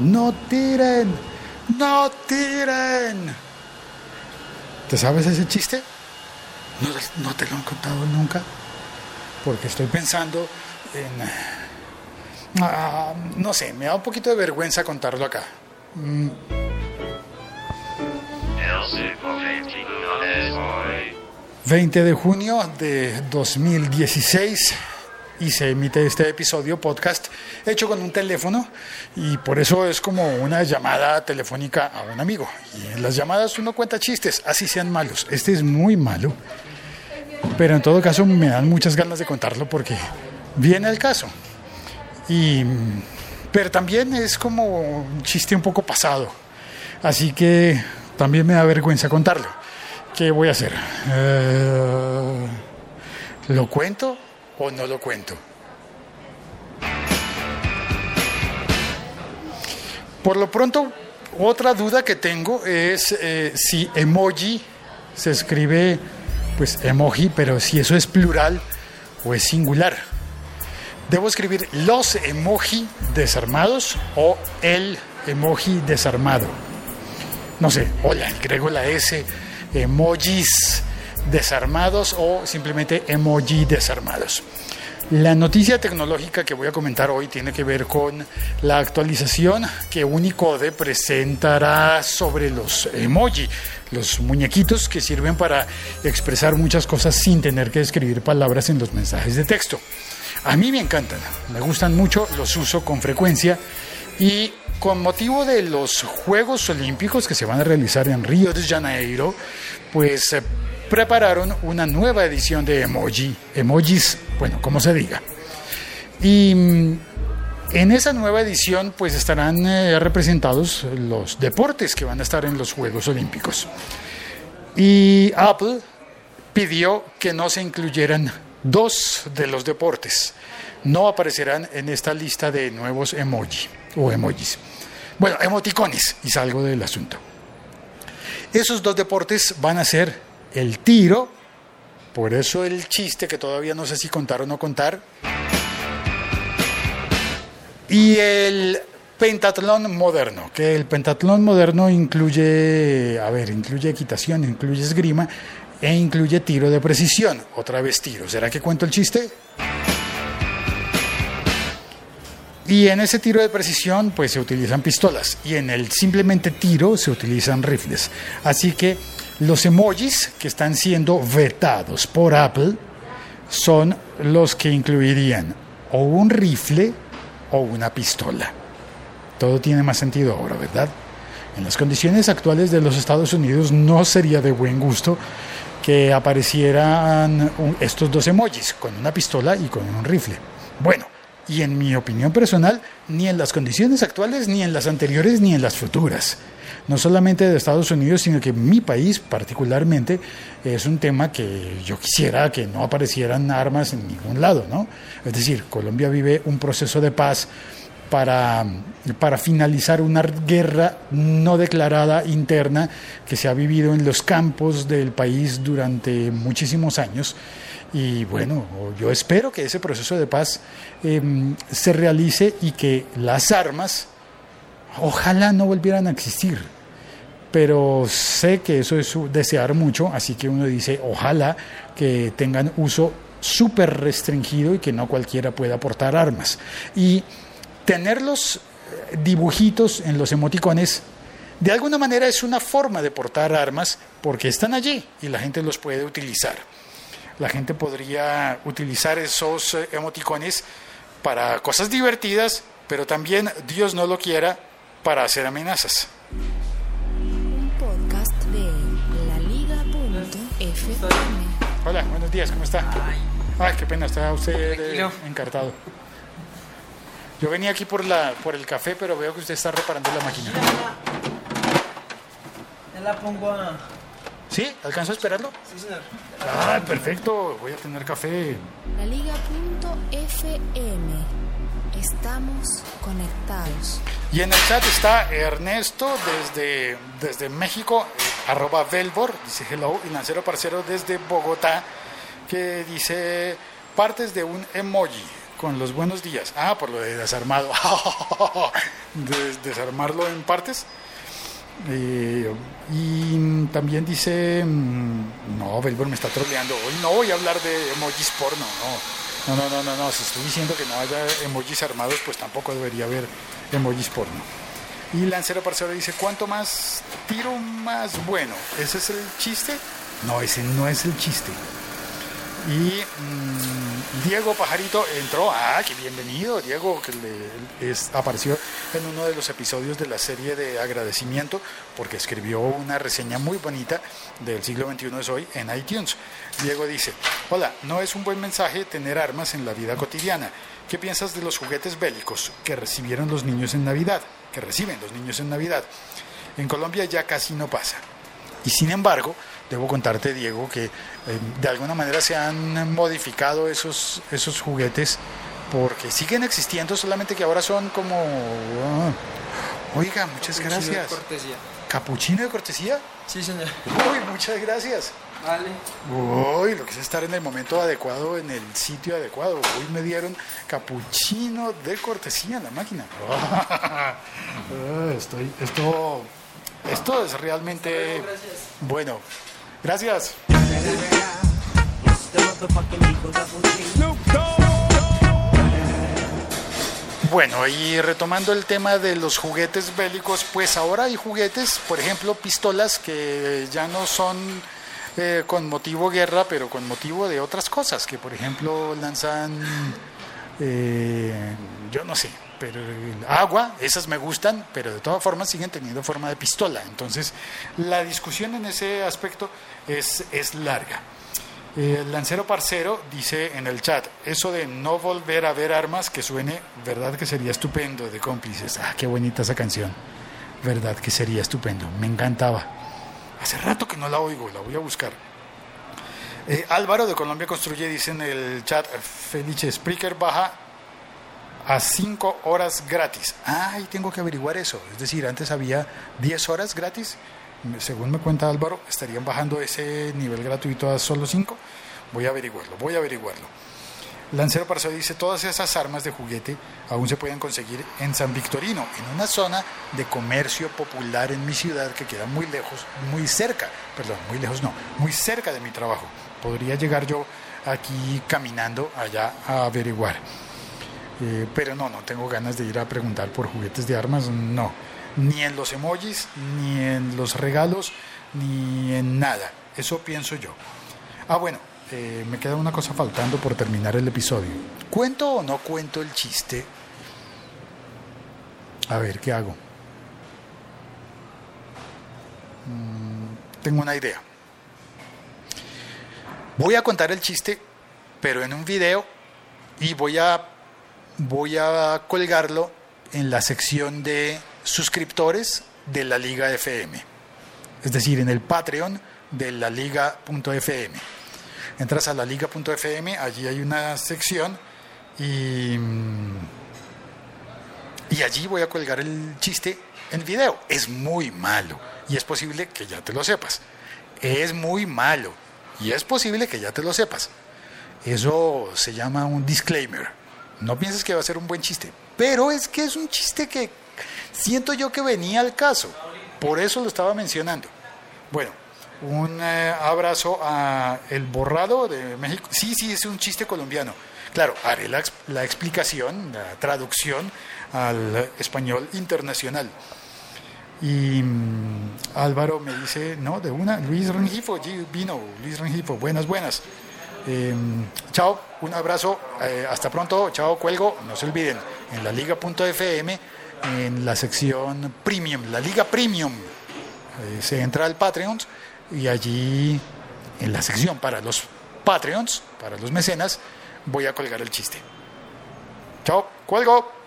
no tiren, no tiren. ¿Te sabes ese chiste? No, no te lo han contado nunca, porque estoy pensando en... ah, no sé, me da un poquito de vergüenza contarlo acá. Mm, 20 de junio de 2016 y se emite este episodio podcast hecho con un teléfono y por eso es como una llamada telefónica a un amigo. Y en las llamadas uno cuenta chistes, así sean malos. Este es muy malo, pero en todo caso me dan muchas ganas de contarlo porque viene el caso. Y, pero también es como un chiste un poco pasado, así que también me da vergüenza contarlo. ¿Qué voy a hacer? Eh, ¿Lo cuento o no lo cuento? Por lo pronto, otra duda que tengo es eh, si emoji se escribe, pues emoji, pero si eso es plural o es singular. ¿Debo escribir los emoji desarmados o el emoji desarmado? No sé, hola, agrego la S, emojis desarmados o simplemente emoji desarmados. La noticia tecnológica que voy a comentar hoy tiene que ver con la actualización que Unicode presentará sobre los emoji, los muñequitos que sirven para expresar muchas cosas sin tener que escribir palabras en los mensajes de texto. A mí me encantan, me gustan mucho, los uso con frecuencia y con motivo de los Juegos Olímpicos que se van a realizar en Río de Janeiro, pues eh, prepararon una nueva edición de emoji, emojis, bueno, como se diga. Y mm, en esa nueva edición pues estarán eh, representados los deportes que van a estar en los Juegos Olímpicos. Y Apple pidió que no se incluyeran dos de los deportes. No aparecerán en esta lista de nuevos emoji o emojis. Bueno, emoticones, y salgo del asunto. Esos dos deportes van a ser el tiro, por eso el chiste que todavía no sé si contar o no contar, y el pentatlón moderno, que el pentatlón moderno incluye, a ver, incluye equitación, incluye esgrima e incluye tiro de precisión, otra vez tiro. ¿Será que cuento el chiste? Y en ese tiro de precisión pues se utilizan pistolas y en el simplemente tiro se utilizan rifles. Así que los emojis que están siendo vetados por Apple son los que incluirían o un rifle o una pistola. Todo tiene más sentido ahora, ¿verdad? En las condiciones actuales de los Estados Unidos no sería de buen gusto que aparecieran estos dos emojis, con una pistola y con un rifle. Bueno, y en mi opinión personal, ni en las condiciones actuales, ni en las anteriores, ni en las futuras. No solamente de Estados Unidos, sino que mi país particularmente es un tema que yo quisiera que no aparecieran armas en ningún lado, ¿no? Es decir, Colombia vive un proceso de paz para, para finalizar una guerra no declarada interna que se ha vivido en los campos del país durante muchísimos años y bueno, yo espero que ese proceso de paz em, se realice y que las armas ojalá no volvieran a existir. Pero sé que eso es desear mucho, así que uno dice, ojalá que tengan uso súper restringido y que no cualquiera pueda portar armas. Y tener los eh, dibujitos en los emoticones, de alguna manera es una forma de portar armas porque están allí y la gente los puede utilizar la gente podría utilizar esos eh, emoticones para cosas divertidas, pero también, Dios no lo quiera, para hacer amenazas. Un podcast de laliga.fm. Hola, buenos días, ¿cómo está? Ay, qué pena, está usted eh, Tranquilo. encartado. Yo venía aquí por, la, por el café, pero veo que usted está reparando la máquina. Ya la pongo a. ¿Sí? ¿Alcanzo a esperarlo? Sí, señor. Ah, perfecto, voy a tener café. Laliga.fm. Estamos conectados. Y en el chat está Ernesto desde, desde México, eh, arroba Velbor, dice hello, y Lancero Parcero desde Bogotá, que dice partes de un emoji. con los buenos días. Ah, por lo de desarmado. Des- desarmarlo en partes. Eh, y también dice, mm, no, Belbor me está troleando. Hoy no voy a hablar de emojis porno, no. No, no, no, no, no. Si estoy diciendo que no haya emojis armados, pues tampoco debería haber emojis porno. Y Lancero Parcero dice, ¿cuánto más tiro más bueno? ¿Ese es el chiste? No, ese no es el chiste. Y mm, Diego Pajarito entró. Ah, qué bienvenido, Diego, que le- apareció en uno de los episodios de la serie de agradecimiento porque escribió una reseña muy bonita del siglo XXI es hoy en iTunes. Diego dice, hola, no es un buen mensaje tener armas en la vida cotidiana. ¿Qué piensas de los juguetes bélicos que recibieron los niños en Navidad? Que reciben los niños en Navidad. En Colombia ya casi no pasa. Y sin embargo, debo contarte, Diego, que eh, de alguna manera se han modificado esos, esos juguetes porque siguen existiendo, solamente que ahora son como... ah, Oiga, muchas de gracias. cortesía. ¿Capuchino de cortesía? Sí, señor. Uy, muchas gracias. Vale. Uy, lo que es estar en el momento adecuado, en el sitio adecuado. Hoy me dieron capuchino de cortesía en la máquina. Ah, Estoy, esto, esto es realmente bueno. Gracias. Bueno, y retomando el tema de los juguetes bélicos, pues ahora hay juguetes, por ejemplo, pistolas que ya no son eh, con motivo guerra, pero con motivo de otras cosas, que por ejemplo lanzan, eh, yo no sé, pero agua, esas me gustan, pero de todas formas siguen teniendo forma de pistola. Entonces, la discusión en ese aspecto es, es larga. Eh, lancero parcero dice en el chat, eso de no volver a ver armas que suene, verdad que sería estupendo de cómplices. Ah, qué bonita esa canción. Verdad que sería estupendo. Me encantaba. Hace rato que no la oigo, la voy a buscar. Eh, Álvaro de Colombia Construye dice en el chat, Felice Spreaker baja a 5 horas gratis. Ay, tengo que averiguar eso. Es decir, antes había 10 horas gratis. Según me cuenta Álvaro, estarían bajando ese nivel gratuito a solo 5. Voy a averiguarlo, voy a averiguarlo. Lancero Parcero dice, todas esas armas de juguete aún se pueden conseguir en San Victorino, en una zona de comercio popular en mi ciudad que queda muy lejos, muy cerca, perdón, muy lejos no, muy cerca de mi trabajo. Podría llegar yo aquí caminando allá a averiguar. Eh, pero no, no tengo ganas de ir a preguntar por juguetes de armas, no. Ni en los emojis, ni en los regalos, ni en nada. Eso pienso yo. Ah, bueno, eh, me queda una cosa faltando por terminar el episodio. ¿Cuento o no cuento el chiste? A ver, ¿qué hago? Mm, tengo una idea. Voy a contar el chiste, pero en un video y voy a voy a colgarlo en la sección de suscriptores de la Liga FM. Es decir, en el Patreon de la Liga.fm. Entras a la Liga.fm, allí hay una sección y, y allí voy a colgar el chiste en video. Es muy malo y es posible que ya te lo sepas. Es muy malo y es posible que ya te lo sepas. Eso se llama un disclaimer. No pienses que va a ser un buen chiste, pero es que es un chiste que siento yo que venía al caso. Por eso lo estaba mencionando. Bueno, un eh, abrazo a El Borrado de México. Sí, sí, es un chiste colombiano. Claro, haré la, la explicación, la traducción al español internacional. Y mm, Álvaro me dice, no, de una, Luis Rengifo, vino, Luis Rengifo, buenas, buenas. Eh, chao, un abrazo, eh, hasta pronto, chao, cuelgo, no se olviden, en la liga.fm, en la sección premium, la liga premium, eh, se entra al Patreon y allí en la sección para los Patreons, para los mecenas, voy a colgar el chiste. Chao, cuelgo.